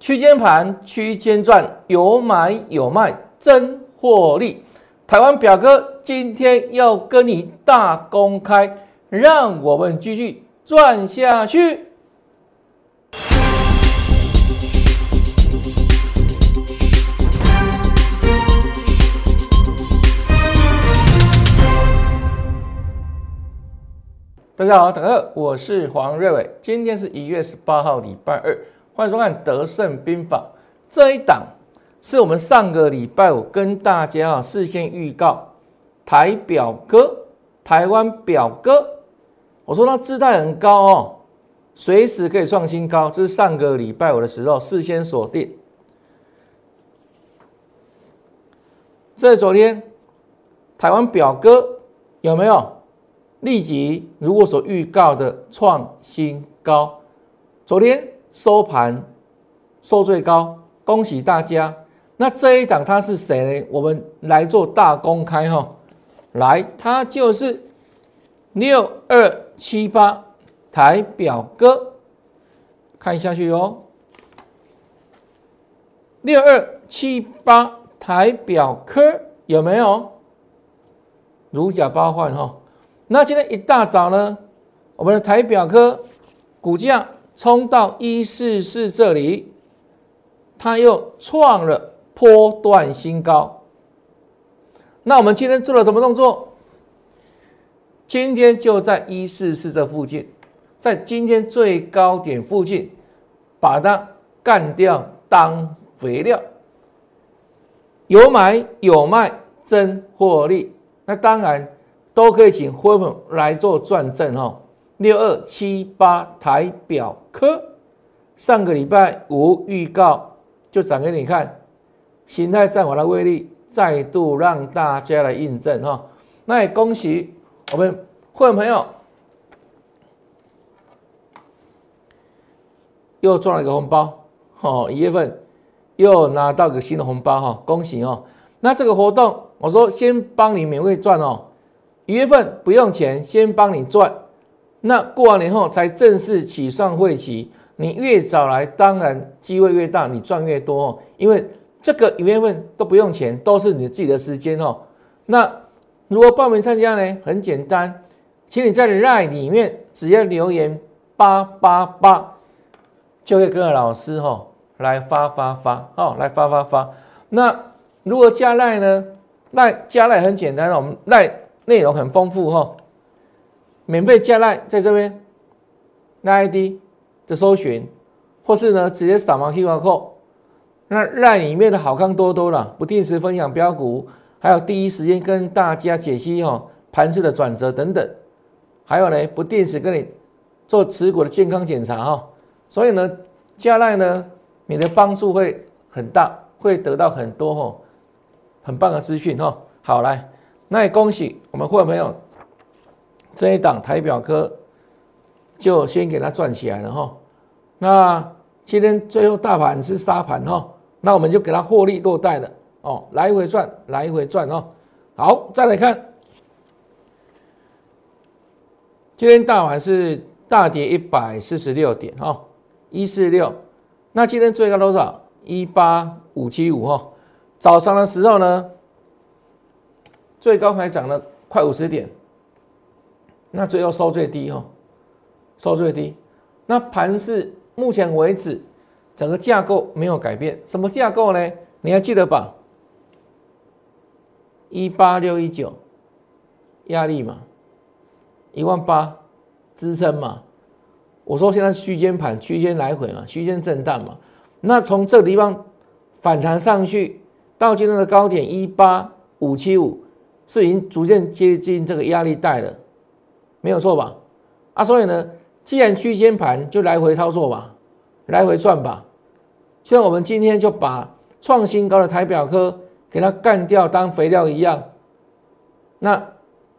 区间盘、区间赚，有买有卖，真获利。台湾表哥今天要跟你大公开，让我们继续赚下去。大家好，大家好，我是黄瑞伟。今天是一月十八号，礼拜二，欢迎收看《德胜兵法》这一档，是我们上个礼拜五跟大家啊事先预告台表哥，台湾表哥，我说他姿态很高哦，随时可以创新高，这是上个礼拜五的时候事先锁定。这昨天台湾表哥有没有？立即如果所预告的创新高，昨天收盘收最高，恭喜大家。那这一档它是谁呢？我们来做大公开哈，来，它就是六二七八台表哥，看下去哦，六二七八台表科有没有如假包换哈？那今天一大早呢，我们的台表科股价冲到一四四这里，它又创了波段新高。那我们今天做了什么动作？今天就在一四四这附近，在今天最高点附近，把它干掉当肥料，有买有卖，真获利。那当然。都可以请辉粉来做转正哈，六二七八台表科，上个礼拜五预告就涨给你看，形态战法的威力再度让大家来印证哈，那也恭喜我们会员朋友又赚了一个红包哦，一月份又拿到个新的红包哈，恭喜哦！那这个活动我说先帮你免费赚哦。一月份不用钱，先帮你赚，那过完年后才正式起算会期。你越早来，当然机会越大，你赚越多。因为这个一月份都不用钱，都是你自己的时间哦。那如果报名参加呢？很简单，请你在 LINE 里面只要留言八八八，就会跟老师哈来发发发哦，来发发发。那如果加 LINE 呢？LINE 加 LINE 很简单，我们 LINE。内容很丰富哈，免费加赖在这边，那 ID 的搜寻，或是呢直接扫描 QR code，那赖里面的好看多多了，不定时分享标股，还有第一时间跟大家解析哈盘势的转折等等，还有呢不定时跟你做持股的健康检查哈，所以呢加赖呢你的帮助会很大，会得到很多哈很棒的资讯哈，好来。那也恭喜我们会员朋友，这一档台表科就先给它转起来了哈。那今天最后大盘是杀盘哈，那我们就给它获利落袋了哦，来回转，来回转哦。好，再来看，今天大盘是大跌一百四十六点哈，一四六。那今天最高多少？一八五七五哈。早上的时候呢？最高还涨了快五十点，那最后收最低哈，收最低。那盘是目前为止整个架构没有改变，什么架构呢？你还记得吧？一八六一九压力嘛，一万八支撑嘛。我说现在区间盘区间来回嘛，区间震荡嘛。那从这个地方反弹上去到今天的高点一八五七五。是已经逐渐接近这个压力带了，没有错吧？啊，所以呢，既然区间盘就来回操作吧，来回转吧。像我们今天就把创新高的台表科给它干掉当肥料一样，那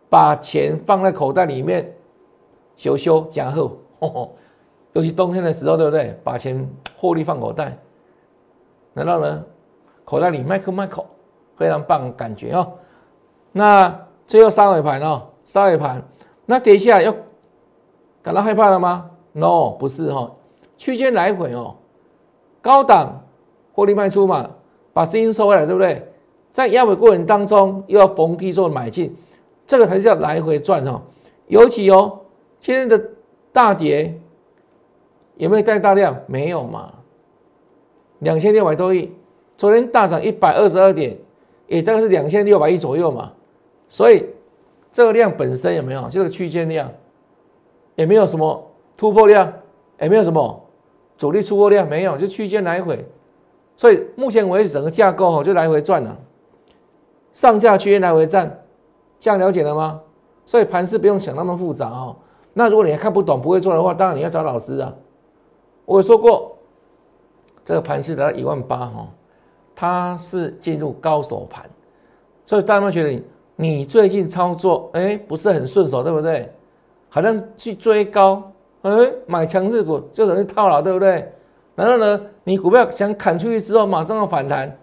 把钱放在口袋里面修修加厚，尤其冬天的时候，对不对？把钱获利放口袋，难道呢？口袋里麦克麦克，非常棒的感觉哦。那最后三尾盘哦，三尾盘，那跌下来要感到害怕了吗？No，不是哈，区间来回哦，高档获利卖出嘛，把资金收回来，对不对？在压尾过程当中又要逢低做买进，这个才是叫来回赚哦。尤其哦，今天的大跌有没有带大量？没有嘛，两千六百多亿。昨天大涨一百二十二点，也大概是两千六百亿左右嘛。所以这个量本身有没有？就是区间量，也没有什么突破量，也没有什么主力出货量，没有，就区间来回。所以目前为止整个架构哈就来回转了。上下区间来回站，这样了解了吗？所以盘势不用想那么复杂哦。那如果你还看不懂、不会做的话，当然你要找老师啊。我说过，这个盘势达到一万八哈，它是进入高手盘，所以大家会觉得你你最近操作哎不是很顺手，对不对？好像去追高，哎买强势股就等于套牢，对不对？然后呢，你股票想砍出去之后马上要反弹。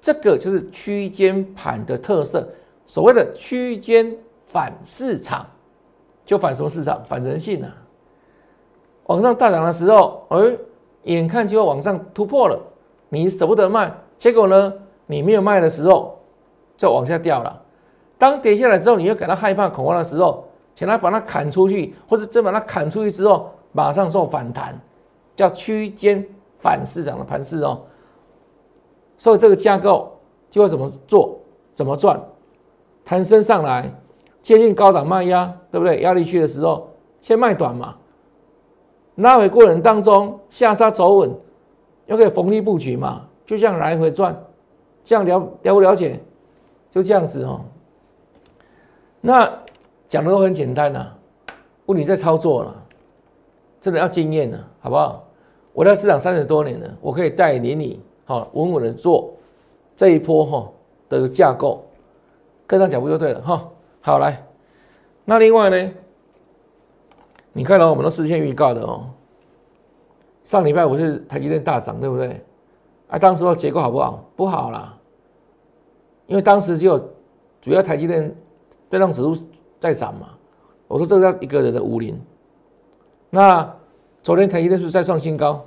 这个就是区间盘的特色，所谓的区间反市场，就反什么市场？反人性啊！往上大涨的时候，哎，眼看就要往上突破了，你舍不得卖，结果呢，你没有卖的时候，就往下掉了。当跌下来之后，你又感到害怕恐慌的时候，想要把它砍出去，或者真把它砍出去之后，马上做反弹，叫区间反市场的盘势哦。所以这个架构就会怎么做，怎么赚，弹升上来，接近高档卖压，对不对？压力区的时候先卖短嘛，拉回过程当中下杀走稳，又可以逢低布局嘛，就这样来回转，这样了了不了解？就这样子哦。那讲的都很简单呐，问你在操作了，真的要经验了，好不好？我在市场三十多年了，我可以带领你。好，稳稳的做这一波哈的架构，跟上脚步就对了哈。好来，那另外呢，你看到我们都事先预告的哦。上礼拜五是台积电大涨，对不对？啊，当时的结构好不好？不好啦，因为当时只有主要台积电带动指数在涨嘛。我说这个叫一个人的五零。那昨天台积电是再创新高，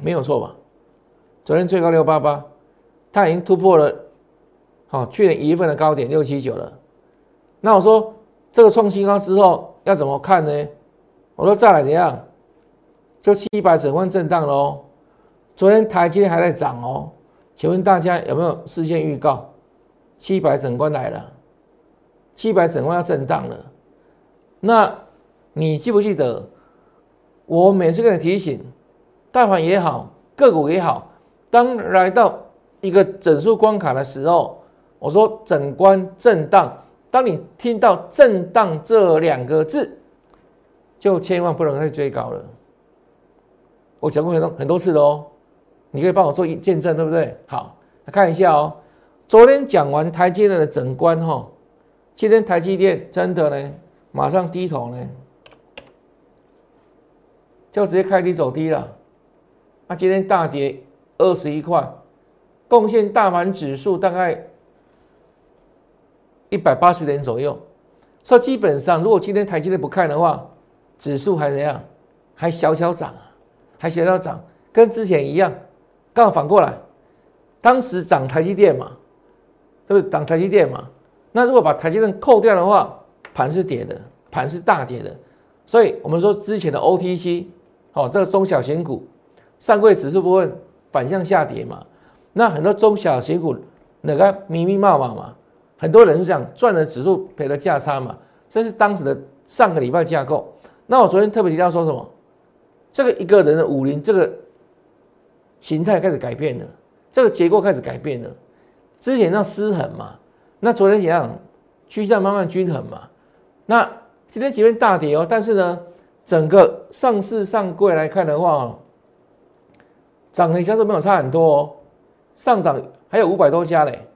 没有错吧？昨天最高六八八，它已经突破了，好，去年一月份的高点六七九了。那我说这个创新高之后要怎么看呢？我说再来怎样？就七百整关震荡喽。昨天台阶还在涨哦，请问大家有没有事先预告？七百整关来了，七百整关要震荡了。那你记不记得我每次跟你提醒，大盘也好，个股也好。当来到一个整数关卡的时候，我说整关震荡。当你听到“震荡”这两个字，就千万不能再追高了。我讲过很多很多次了哦，你可以帮我做一见证，对不对？好，来看一下哦。昨天讲完台阶的整关哈，今天台积电真的呢，马上低头呢，就直接开低走低了。那今天大跌。二十一块，贡献大盘指数大概一百八十点左右。所以基本上，如果今天台积电不看的话，指数还怎样？还小小涨啊，还小小涨，跟之前一样。刚好反过来，当时涨台积电嘛，对不对？涨台积电嘛。那如果把台积电扣掉的话，盘是跌的，盘是大跌的。所以我们说之前的 OTC，哦，这个中小型股，上柜指数部分。反向下跌嘛，那很多中小型股那个密密麻麻嘛，很多人是讲赚了指数赔了价差嘛，这是当时的上个礼拜架构。那我昨天特别提到说什么？这个一个人的五零这个形态开始改变了，这个结构开始改变了。之前那失衡嘛，那昨天怎样？趋向慢慢均衡嘛。那今天前面大跌哦，但是呢，整个上市上柜来看的话。涨的家数没有差很多哦，上涨还有五百多家嘞，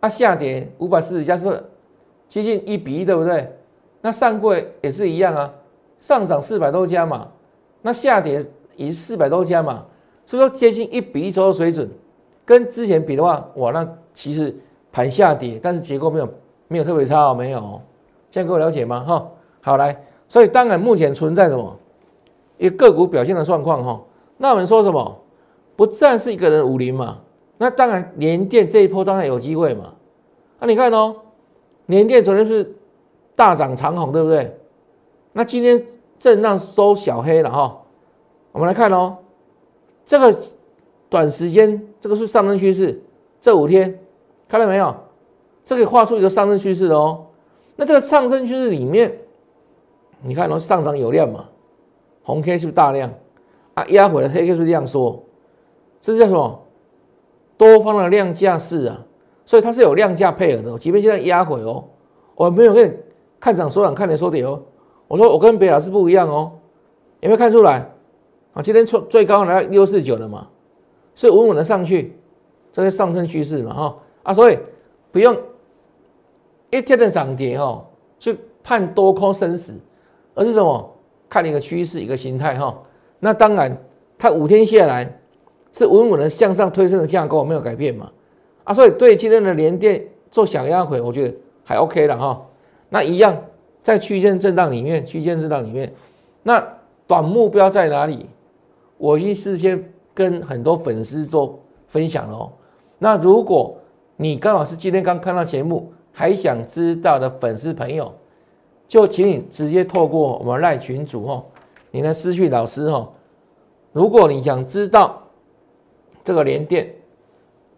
啊下跌五百四十家，是不是接近一比一，对不对？那上柜也是一样啊，上涨四百多家嘛，那下跌也是四百多家嘛，是不是接近一比一左右水准？跟之前比的话，哇，那其实盘下跌，但是结构没有没有特别差哦，没有，这样各位了解吗？哈，好来，所以当然目前存在什么一个个股表现的状况哈，那我们说什么？不站是一个人五零嘛？那当然联电这一波当然有机会嘛。那你看哦，联电昨天是大涨长红，对不对？那今天震荡收小黑了哈。我们来看哦，这个短时间这个是上升趋势，这五天看到没有？这个画出一个上升趋势的哦。那这个上升趋势里面，你看哦，上涨有量嘛？红 K 是不是大量？啊，压回来黑 K 是不是量缩？这叫什么？多方的量价势啊，所以它是有量价配合的。即便现在压回哦，我没有跟看涨说涨，看跌说跌哦。我说我跟别老师不一样哦，有没有看出来？啊，今天最最高来到六四九了嘛，所以稳稳的上去，这是上升趋势嘛，哈啊，所以不用一天的涨跌哈去判多空生死，而是什么？看一个趋势，一个形态哈。那当然，它五天下来是稳稳的向上推升的架构没有改变嘛，啊，所以对今天的连电做小压回，我觉得还 OK 了哈。那一样。在区间震荡里面，区间震荡里面，那短目标在哪里？我已经事先跟很多粉丝做分享了哦。那如果你刚好是今天刚看到节目，还想知道的粉丝朋友，就请你直接透过我们赖群主哦，你的私讯老师哦。如果你想知道这个连电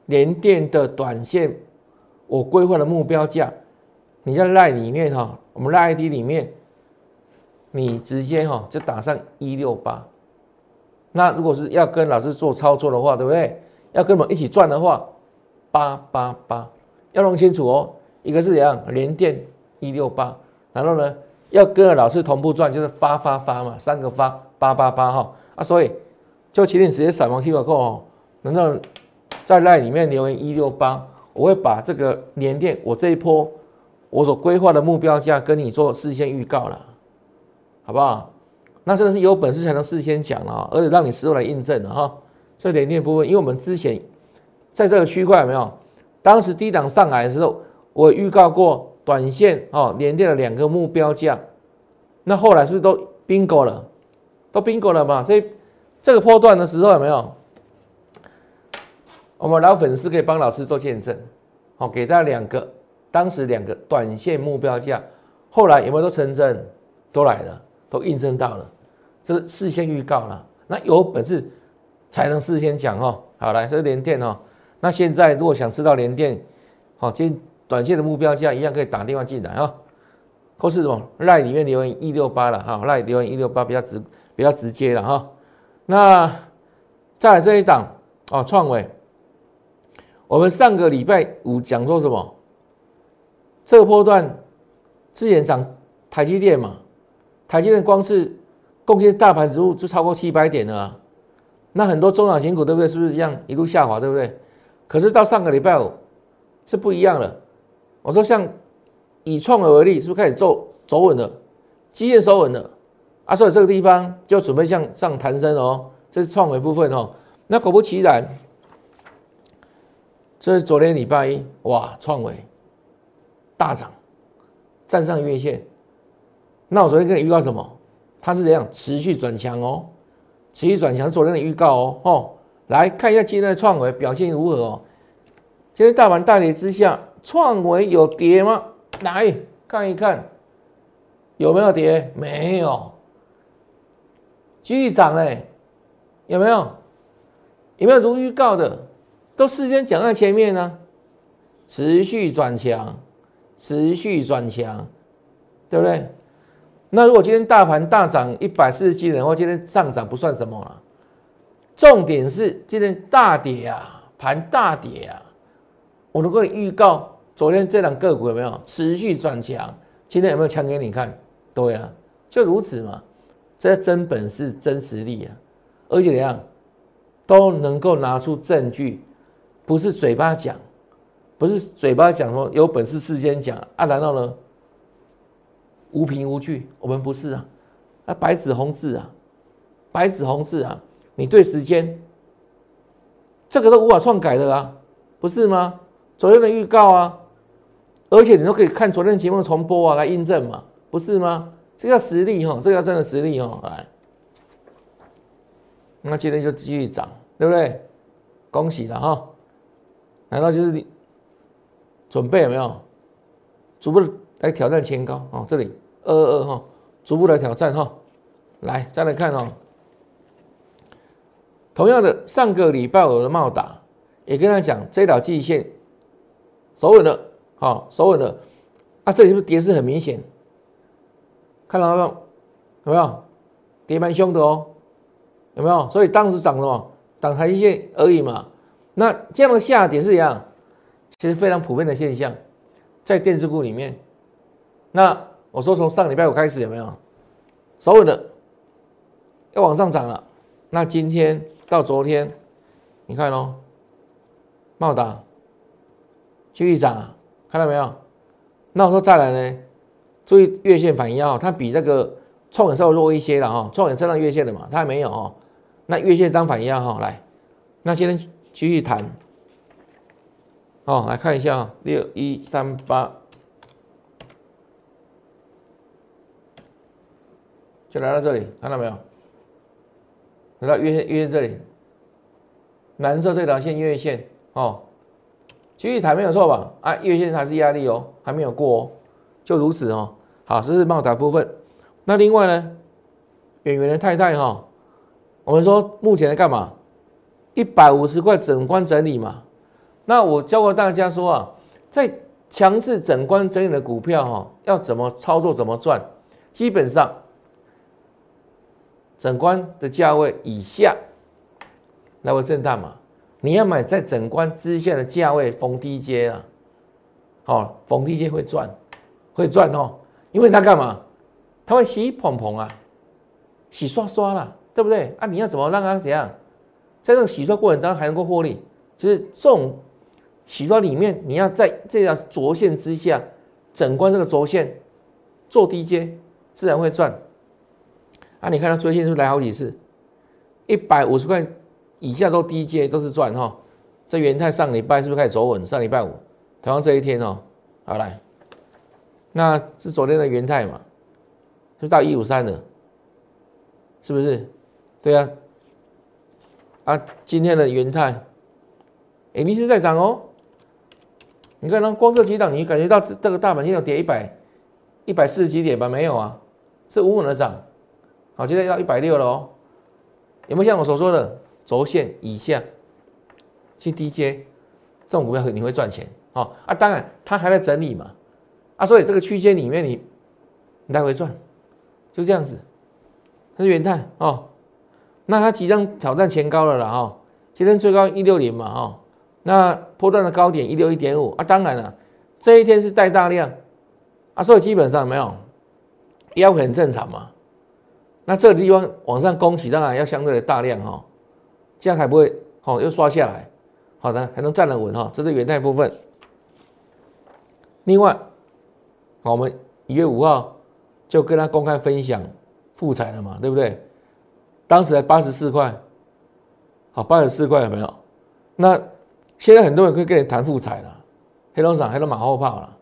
连电的短线，我规划的目标价，你在赖里面哈。我们赖 ID 里面，你直接哈就打上一六八。那如果是要跟老师做操作的话，对不对？要跟我们一起赚的话，八八八，要弄清楚哦。一个是怎样连电一六八，然后呢要跟老师同步赚，就是发发发嘛，三个发八八八哈啊。所以就请你直接闪光 Q R code 哦，能够在赖里面留言一六八，我会把这个连电我这一波。我所规划的目标价跟你做事先预告了，好不好？那真的是有本事才能事先讲了，而且让你事后来印证了哈。这连电部分，因为我们之前在这个区块有没有？当时低档上来的时候，我预告过短线哦，连跌了两个目标价。那后来是不是都 bingo 了？都 bingo 了嘛？这这个波段的时候有没有？我们老粉丝可以帮老师做见证，好，给大家两个。当时两个短线目标价，后来有没有都成真？都来了，都印证到了，这是事先预告了。那有本事才能事先讲哦。好，来这是连电哦。那现在如果想知道连电，好，今短线的目标价一样可以打电话进来啊。或是什么赖里面留言一六八了哈，赖留言一六八比较直比较直接了哈。那再来这一档哦，创伟，我们上个礼拜五讲说什么？这个波段之前涨台积电嘛，台积电光是贡献大盘指数就超过七百点了，那很多中小型股对不对？是不是一样一路下滑，对不对？可是到上个礼拜五是不一样了。我说像以创为例，是不是开始走走稳了，基业收稳了啊？所以这个地方就准备向上弹升哦，这是创维部分哦。那果不其然，这是昨天礼拜一哇，创维。大涨，站上月线。那我昨天跟你预告什么？它是怎样持续转强哦？持续转强，昨天的预告哦。哦，来看一下今天的创维表现如何哦？今天大盘大跌之下，创维有跌吗？来看一看，有没有跌？没有，继续涨嘞，有没有？有没有如预告的？都事先讲在前面呢，持续转强。持续转强，对不对？那如果今天大盘大涨一百四十几点，或今天上涨不算什么了。重点是今天大跌啊，盘大跌啊。我能够预告昨天这两个股有没有持续转强？今天有没有强给你看？对啊，就如此嘛。这真本事、真实力啊，而且怎样都能够拿出证据，不是嘴巴讲。不是嘴巴讲说有本事事先讲啊？难道呢无凭无据？我们不是啊，啊白纸红字啊，白纸红字啊！你对时间这个都无法篡改的啊，不是吗？昨天的预告啊，而且你都可以看昨天节目重播啊来印证嘛，不是吗？这叫实力哈，这叫真的实力哈！来，那今天就继续涨，对不对？恭喜了哈！难道就是你准备有没有逐步来挑战前高哦？这里二二二哈，逐步来挑战哈。来，再来看哦。同样的，上个礼拜我的茂达也跟他讲，这条季线守稳了，好，守稳了。啊，这里是不是跌势很明显？看到没有？有没有？跌蛮凶的哦，有没有？所以当时涨什么？涨台线而已嘛。那这样的下跌是一样，其实非常普遍的现象，在电子股里面。那我说从上礼拜五开始有没有？守稳的，要往上涨了。那今天。到昨天，你看哦，茂达继续涨，看到没有？那我说再来呢，注意月线反应啊，它比那个创远稍微弱一些了哈，创远站上月线的嘛，它还没有哦。那月线当反应啊哈，来，那今天继续谈，哦，来看一下啊，六一三八，就来到这里，看到没有？来到月线，月线这里，蓝色这条线月线哦，继续抬没有错吧？啊，月线还是压力哦，还没有过哦，就如此哦。好，这是茂达部分。那另外呢，远远的太太哈，我们说目前在干嘛？一百五十块整关整理嘛。那我教过大家说啊，在强势整关整理的股票哈，要怎么操作，怎么赚？基本上。整关的价位以下来回震荡嘛？你要买在整关之下的价位逢低接啊！好，逢低接会赚，会赚哦。因为它干嘛？它会洗蓬蓬啊，洗刷刷啦，对不对？啊，你要怎么让它怎样，在这种洗刷过程当中还能够获利？就是这种洗刷里面，你要在这条轴线之下，整关这个轴线做低阶，自然会赚。啊，你看它最近是不是来好几次？一百五十块以下都低阶，都是赚哈。这元泰上礼拜是不是开始走稳？上礼拜五，同样这一天哦，好来，那是昨天的元泰嘛，是到一五三的，是不是？对啊。啊，今天的元泰，哎，你是在涨哦。你看，那光这几档，你感觉到这个大盘今天跌一百一百四十几点吧？没有啊，是稳稳的涨。好，现在要一百六了哦，有没有像我所说的轴线以下去低阶这种股票，你会赚钱哦啊！当然，它还在整理嘛啊，所以这个区间里面你来回赚，就这样子。它是元泰哦，那它即将挑战前高了了哈，今天最高一六零嘛哈，那波段的高点一六一点五啊，当然了，这一天是带大量啊，所以基本上没有腰很正常嘛。那这个地方往上攻起，当然要相对的大量哈，这样还不会好又刷下来，好的还能站得稳哈，这是元泰部分。另外，好，我们一月五号就跟他公开分享复彩了嘛，对不对？当时才八十四块，好，八十四块有没有？那现在很多人可以跟你谈复彩了，黑龙场黑龙马后炮了，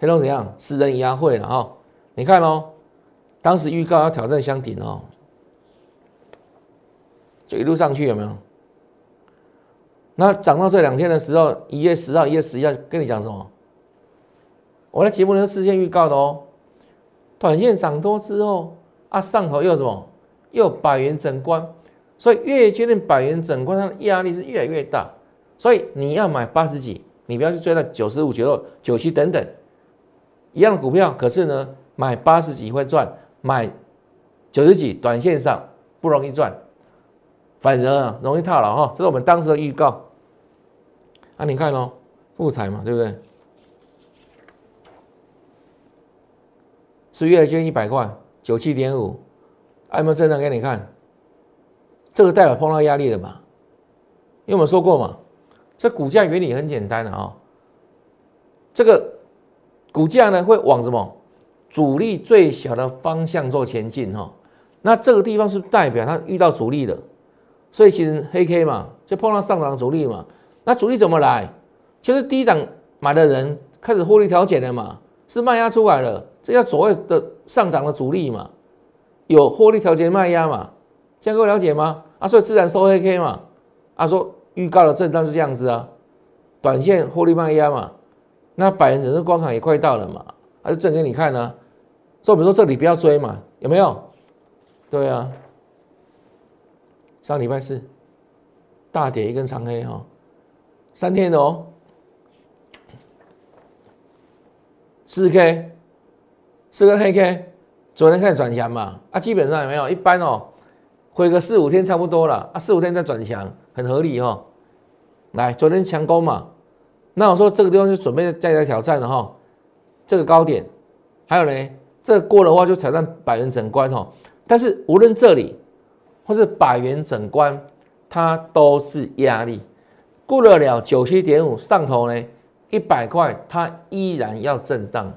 黑龙怎样？私人压会了哈，你看哦。当时预告要挑战箱顶哦，就一路上去有没有？那涨到这两天的时候，一月十号、一月十一号跟你讲什么？我在节目里事先预告的哦。短线涨多之后啊，上头又什么？又百元整关，所以越接近百元整关，它的压力是越来越大。所以你要买八十几，你不要去追到九十五、九六、九七等等一样的股票。可是呢，买八十几会赚。买九十几，短线上不容易赚，反而容易套牢哈。这是我们当时的预告。啊，你看哦，复彩嘛，对不对？是月均一百块，九七点五，有没有正常给你看？这个代表碰到压力了嘛？因为我们说过嘛，这股价原理很简单的啊，这个股价呢会往什么？阻力最小的方向做前进哈，那这个地方是代表它遇到阻力的，所以其实黑 K 嘛，就碰到上涨阻力嘛。那阻力怎么来？就是低档买的人开始获利调节了嘛，是卖压出来了，这叫所谓的上涨的阻力嘛，有获利调节卖压嘛，这样各位了解吗？啊，所以自然收黑 K 嘛，啊，说预告的震荡是这样子啊，短线获利卖压嘛，那百元整数关卡也快到了嘛，啊，就证给你看呢。说比如说这里不要追嘛，有没有？对啊，上礼拜四大跌一根长黑哈，三天的哦，四 K，四根黑 K，昨天开始转强嘛，啊，基本上有没有？一般哦。回个四五天差不多了啊，四五天再转强，很合理哈。来，昨天强攻嘛，那我说这个地方就准备再来挑战了哈。这个高点，还有呢，这过的话就挑战百元整关哈。但是无论这里或是百元整关，它都是压力。过得了九七点五上头呢，一百块它依然要震荡，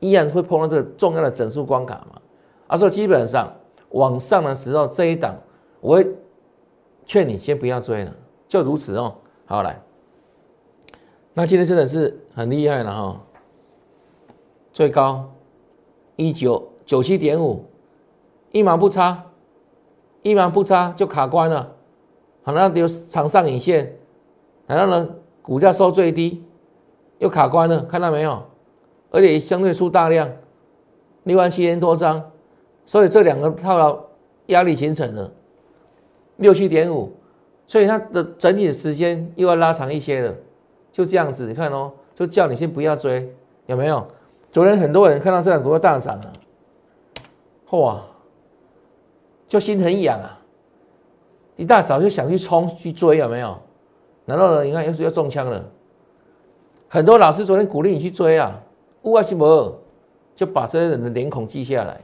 依然会碰到这个重要的整数关卡嘛。啊，所以基本上。往上的时候，这一档我会劝你先不要追了，就如此哦。好来，那今天真的是很厉害了哈，最高一九九七点五，一毛不差，一毛不差就卡关了。好，那有长上影线，然后呢，股价收最低，又卡关了，看到没有？而且相对出大量，六万七千多张。所以这两个套牢压力形成了六七点五，所以它的整体的时间又要拉长一些了，就这样子，你看哦，就叫你先不要追，有没有？昨天很多人看到这两股票大涨了，哇，就心很痒啊，一大早就想去冲去追，有没有？然后呢，你看又是要中枪了，很多老师昨天鼓励你去追啊，乌阿西摩就把这些人的脸孔记下来。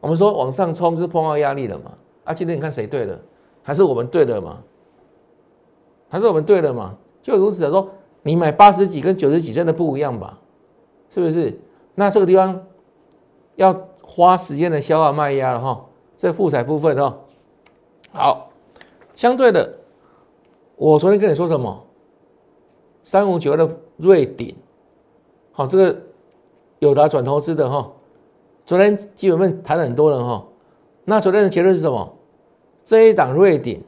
我们说往上冲是碰到压力了嘛？啊，今天你看谁对了？还是我们对了嘛？还是我们对了嘛？就如此的说，你买八十几跟九十几真的不一样吧？是不是？那这个地方要花时间的消化卖压了哈。这复彩部分哈，好，相对的，我昨天跟你说什么？三五九的瑞鼎，好，这个友达转投资的哈。昨天基本面谈了很多人哈，那昨天的结论是什么？这一档瑞典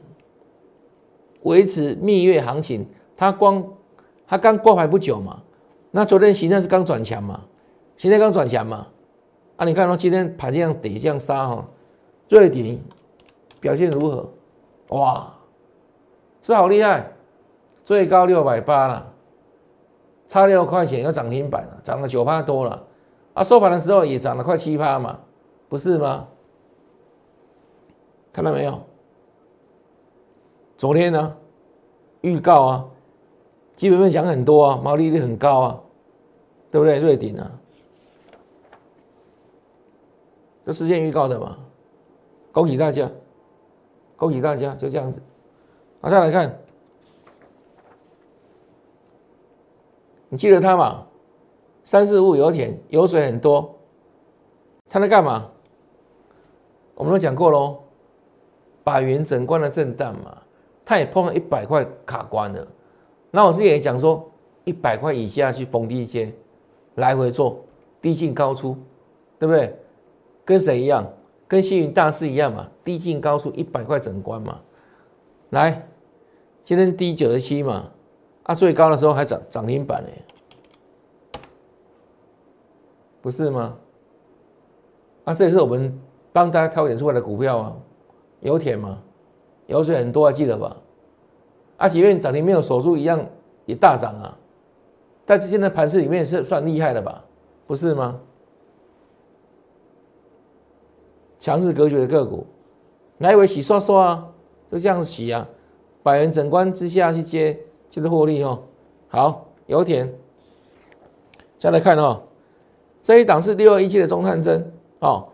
维持蜜月行情，它光它刚挂牌不久嘛，那昨天形态是刚转强嘛，形态刚转强嘛，啊，你看到今天盘这样跌这样杀哈，瑞典表现如何？哇，是好厉害，最高六百八了，差六块钱要涨停板了，涨了九趴多了。啊，收盘的时候也涨了快七趴嘛，不是吗？看到没有？昨天呢，预告啊，基本面讲很多啊，毛利率很高啊，对不对？瑞鼎啊，这事先预告的嘛，恭喜大家，恭喜大家，就这样子。好，再来看，你记得他吗？三四五油田油水很多，它在干嘛？我们都讲过喽，百元整关的震荡嘛，它也碰了一百块卡关了。那我之前也讲说，一百块以下去逢低接，来回做低进高出，对不对？跟谁一样？跟星云大师一样嘛，低进高出一百块整关嘛。来，今天低九十七嘛，啊，最高的时候还涨涨停板呢。不是吗？啊，这也是我们帮大家挑选出来的股票啊，油田嘛，油水很多啊，记得吧？啊，即便涨停没有手术一样也大涨啊，但是现在盘市里面是算厉害的吧？不是吗？强势格局的个股，来回洗刷刷啊，就这样洗啊，百元整关之下去接，就是获利哦。好，油田，再来看哦。这一档是六二一七的中探针哦，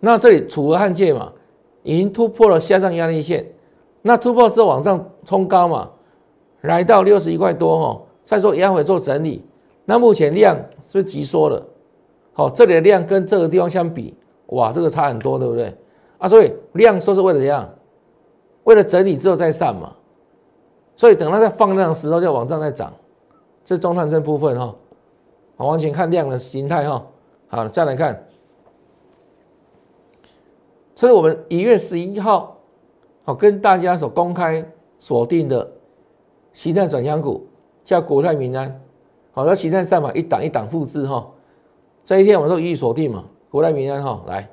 那这里楚河汉界嘛，已经突破了下降压力线，那突破之后往上冲高嘛，来到六十一块多哈，再说压回做整理，那目前量是不是急缩了？好，这里的量跟这个地方相比，哇，这个差很多，对不对？啊，所以量说是为了怎样？为了整理之后再上嘛，所以等它再放量的时候就往上再涨，这中探针部分哈，好，完全看量的形态哈。好，再来看，这是我们一月十一号，好跟大家所公开锁定的形态转向股，叫国泰民安。好，那形态战法一档一档复制哈。这一天我们都予以锁定嘛，国泰民安哈，来，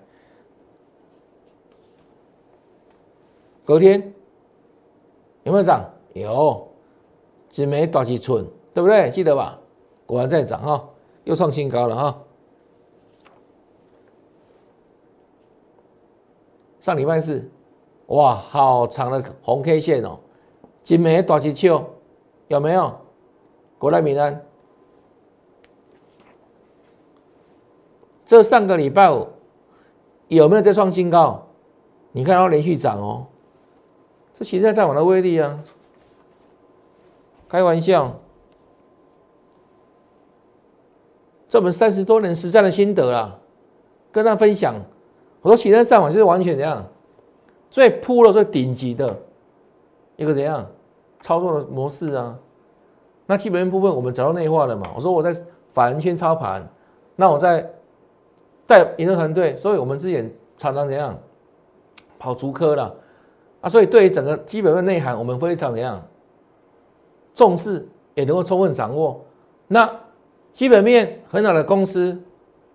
隔天有没有涨？有，只没短期寸，对不对？记得吧？果然在涨哈，又创新高了哈。上礼拜四，哇，好长的红 K 线哦，金梅大吉秋有没有？国泰民安，这上个礼拜五有没有再创新高？你看它连续涨哦，这实在在我的威力啊！开玩笑，这我们三十多年实战的心得啊，跟他分享。我说，现在战法就是完全怎样，最铺了最顶级的一个怎样操作的模式啊？那基本面部分我们找到内化了嘛？我说我在法人圈操盘，那我在带研究团队，所以我们之前常常怎样跑足科了啊？所以对于整个基本面内涵，我们非常怎样重视，也能够充分掌握。那基本面很好的公司，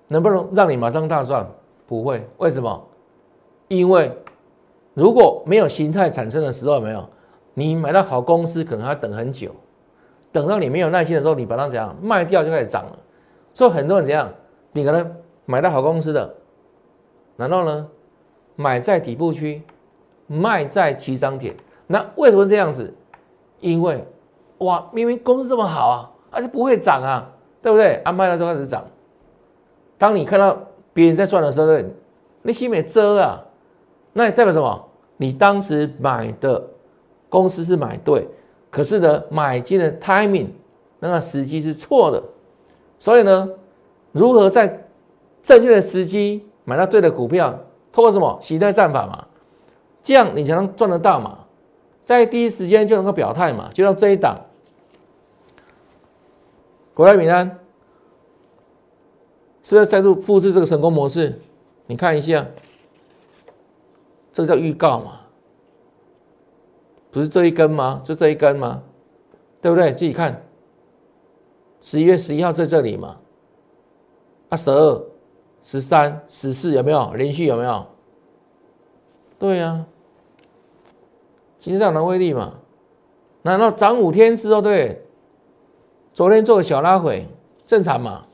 能不能让你马上大赚？不会，为什么？因为如果没有形态产生的时候，没有你买到好公司，可能要等很久，等到你没有耐心的时候，你把它怎样卖掉就开始涨了。所以很多人怎样，你可能买到好公司的，然后呢？买在底部区，卖在起涨点，那为什么这样子？因为哇，明明公司这么好啊，而且不会涨啊，对不对？啊，卖了就开始涨。当你看到。别人在赚的时候，那些没遮啊，那代表什么？你当时买的公司是买对，可是呢，买进的 timing 那个时机是错的。所以呢，如何在正确的时机买到对的股票，通过什么形态战法嘛？这样你才能赚得到嘛，在第一时间就能够表态嘛。就像这一档，国泰民安。是不是再度复制这个成功模式？你看一下，这个叫预告嘛？不是这一根吗？就这一根吗？对不对？自己看，十一月十一号在这里嘛？啊，十二、十三、十四有没有连续？有没有？对呀，形式上的威力嘛？难道涨五天之后，对？昨天做个小拉回，正常嘛？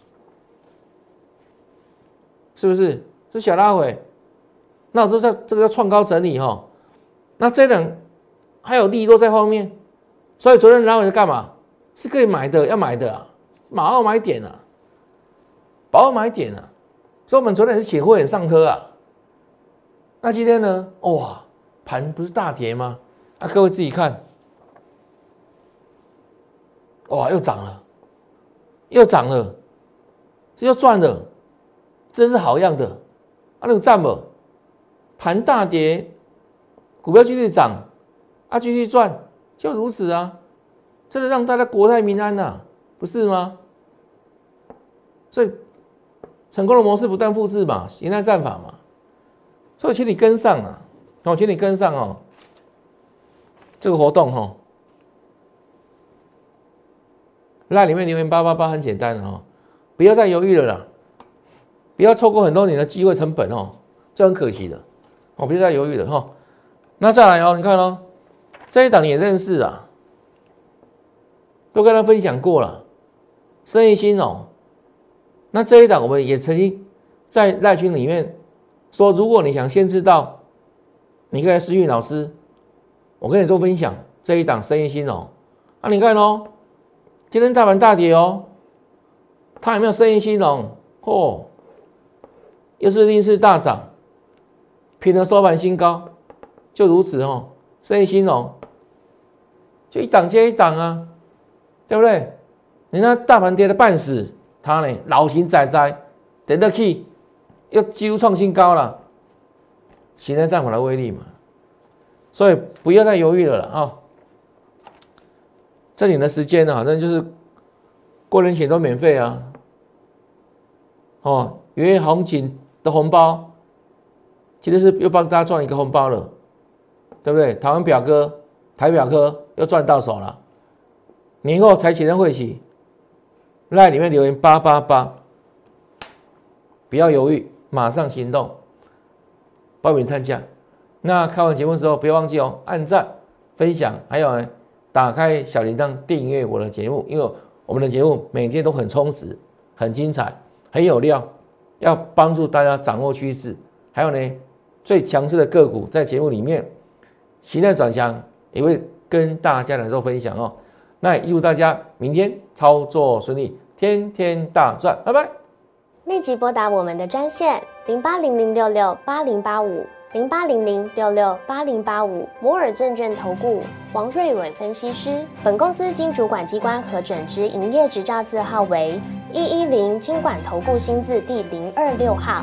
是不是是小拉回？那我说这这个叫创高整理哈。那这等还有利多在后面，所以昨天拉回是干嘛？是可以买的，要买的啊，马上买点啊，把握买点啊。所以我们昨天是请会员上车啊。那今天呢？哇，盘不是大跌吗？啊，各位自己看，哇，又涨了，又涨了，这又赚了。真是好样的，啊，那个站不？盘大跌，股票继续涨，啊，继续赚，就如此啊，真的让大家国泰民安呐，不是吗？所以成功的模式不断复制嘛，形态战法嘛，所以请你跟上啊，我请你跟上哦，这个活动哈，那里面留言八八八很简单哦，不要再犹豫了啦。不要错过很多年的机会成本哦，这很可惜的。我不要再犹豫了哈。那再来哦，你看哦，这一档也认识啊，都跟他分享过了。生意兴哦，那这一档我们也曾经在赖群里面说，如果你想先知道，你可以来私讯老师，我跟你做分享这一档生意兴哦。那你看哦，今天大盘大跌哦，它有没有生意兴哦？嚯！又是逆势大涨，拼了收盘新高，就如此哦。生意兴隆，就一档接一档啊，对不对？你那大盘跌的半死，它呢老型仔仔，等得起，又几乎创新高了，形态战法的威力嘛。所以不要再犹豫了了啊！这里的时间呢，反正就是过年前都免费啊。哦，因为行情。的红包，其实是又帮大家赚一个红包了，对不对？台湾表哥台表哥又赚到手了，年后才启动会期，赖里面留言八八八，不要犹豫，马上行动，报名参加。那看完节目之后，不要忘记哦，按赞、分享，还有呢，打开小铃铛订阅我的节目，因为我们的节目每天都很充实、很精彩、很有料，要帮助大家掌握趋势。还有呢，最强势的个股在节目里面，形态转向也会跟大家来做分享哦。那预祝大家明天操作顺利，天天大赚，拜拜。立即拨打我们的专线零八零零六六八零八五。零八零零六六八零八五摩尔证券投顾王瑞伟分析师，本公司经主管机关核准之营业执照字号为一一零金管投顾新字第零二六号。